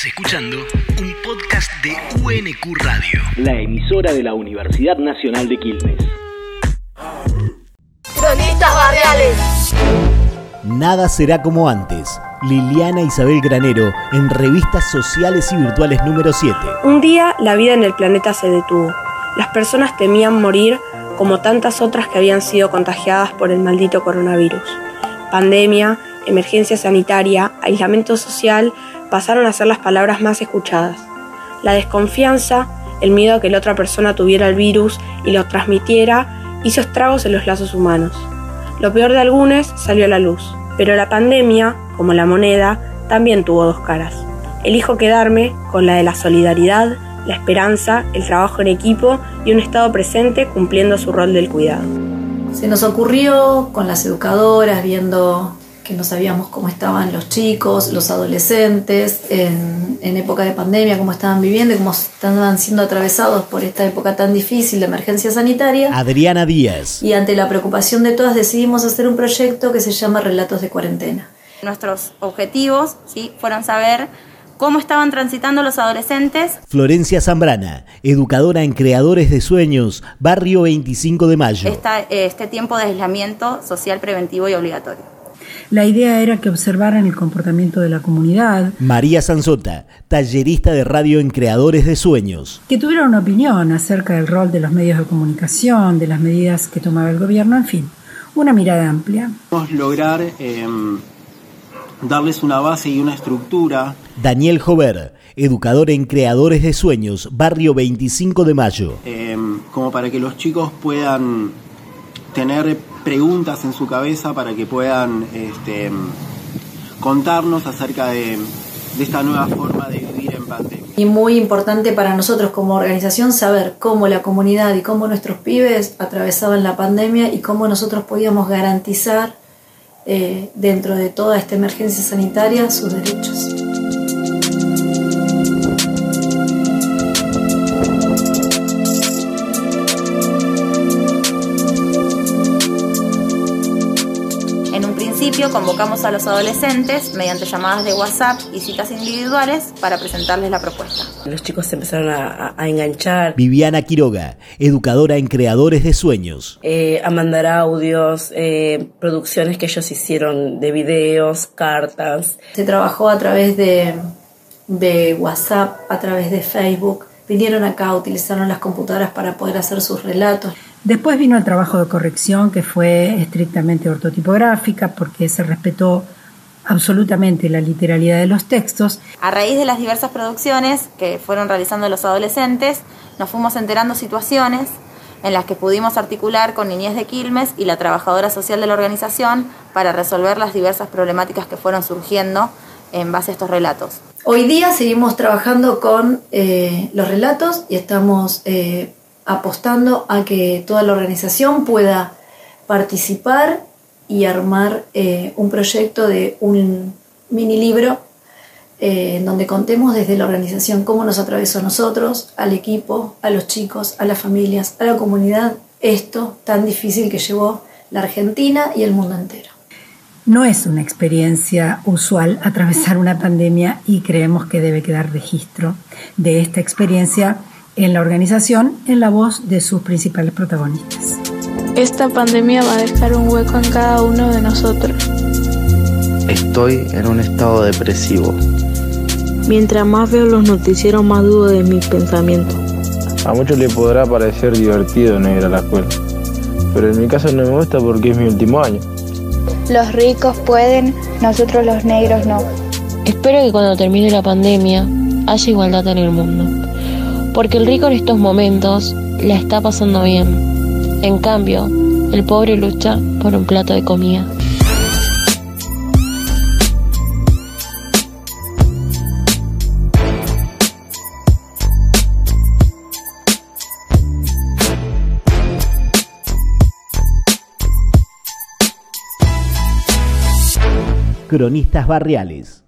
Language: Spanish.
Estás escuchando un podcast de UNQ Radio. La emisora de la Universidad Nacional de Quilmes. Cronistas barriales. Nada será como antes. Liliana Isabel Granero en Revistas Sociales y Virtuales número 7. Un día la vida en el planeta se detuvo. Las personas temían morir como tantas otras que habían sido contagiadas por el maldito coronavirus. Pandemia, emergencia sanitaria, aislamiento social pasaron a ser las palabras más escuchadas. La desconfianza, el miedo a que la otra persona tuviera el virus y lo transmitiera, hizo estragos en los lazos humanos. Lo peor de algunos salió a la luz, pero la pandemia, como la moneda, también tuvo dos caras. Elijo quedarme con la de la solidaridad, la esperanza, el trabajo en equipo y un estado presente cumpliendo su rol del cuidado. Se nos ocurrió con las educadoras, viendo que no sabíamos cómo estaban los chicos, los adolescentes en, época de pandemia, cómo estaban viviendo y cómo estaban siendo atravesados por esta época tan difícil de emergencia sanitaria. Adriana Díaz. Y ante la preocupación de todas decidimos hacer un proyecto que se llama Relatos de Cuarentena. Nuestros objetivos ¿sí? fueron saber cómo estaban transitando los adolescentes. Florencia Zambrana, educadora en Creadores de Sueños, Barrio 25 de Mayo. este tiempo de aislamiento social preventivo y obligatorio. La idea era que observaran el comportamiento de la comunidad. María Sanzota, tallerista de radio en Creadores de Sueños. Que tuvieran una opinión acerca del rol de los medios de comunicación, de las medidas que tomaba el gobierno, en fin, una mirada amplia. Vamos lograr em, darles una base y una estructura. Daniel Jover, educador en Creadores de Sueños, Barrio 25 de Mayo. Em, como para que los chicos puedan tener preguntas en su cabeza para que puedan este, contarnos acerca de, esta nueva forma de vivir en pandemia. Y muy importante para nosotros como organización saber cómo la comunidad y cómo nuestros pibes atravesaban la pandemia y cómo nosotros podíamos garantizar eh, dentro de toda esta emergencia sanitaria sus derechos. Convocamos a los adolescentes mediante llamadas de WhatsApp y citas individuales para presentarles la propuesta. Los chicos se empezaron a, enganchar. Viviana Quiroga, educadora en Creadores de Sueños. Eh, a mandar audios, eh, producciones que ellos hicieron de videos, cartas. Se trabajó a través de, de WhatsApp, a través de Facebook. Vinieron acá, utilizaron las computadoras para poder hacer sus relatos. Después vino el trabajo de corrección que fue estrictamente ortotipográfica porque se respetó absolutamente la literalidad de los textos. A raíz de las diversas producciones que fueron realizando los adolescentes, nos fuimos enterando situaciones en las que pudimos articular con Niñez de Quilmes y la trabajadora social de la organización para resolver las diversas problemáticas que fueron surgiendo en base a estos relatos. Hoy día seguimos trabajando con eh, los relatos y estamos eh, apostando a que toda la organización pueda participar y armar eh, un proyecto de un mini libro eh, en donde contemos desde la organización cómo nos atravesó a nosotros, al equipo, a los chicos, a las familias, a la comunidad, esto tan difícil que llevó la Argentina y el mundo entero. No es una experiencia usual atravesar una pandemia y creemos que debe quedar registro de esta experiencia en la organización en la voz de sus principales protagonistas. Esta pandemia va a dejar un hueco en cada uno de nosotros. Estoy en un estado depresivo. Mientras más veo los noticieros, más dudo de mis pensamientos. A muchos les podrá parecer divertido no ir a la escuela, pero en mi caso no me gusta porque es mi último año. Los ricos pueden, nosotros los negros no. Espero que cuando termine la pandemia haya igualdad en el mundo porque el rico en estos momentos la está pasando bien. En cambio, el pobre lucha por un plato de comida. Cronistas Barriales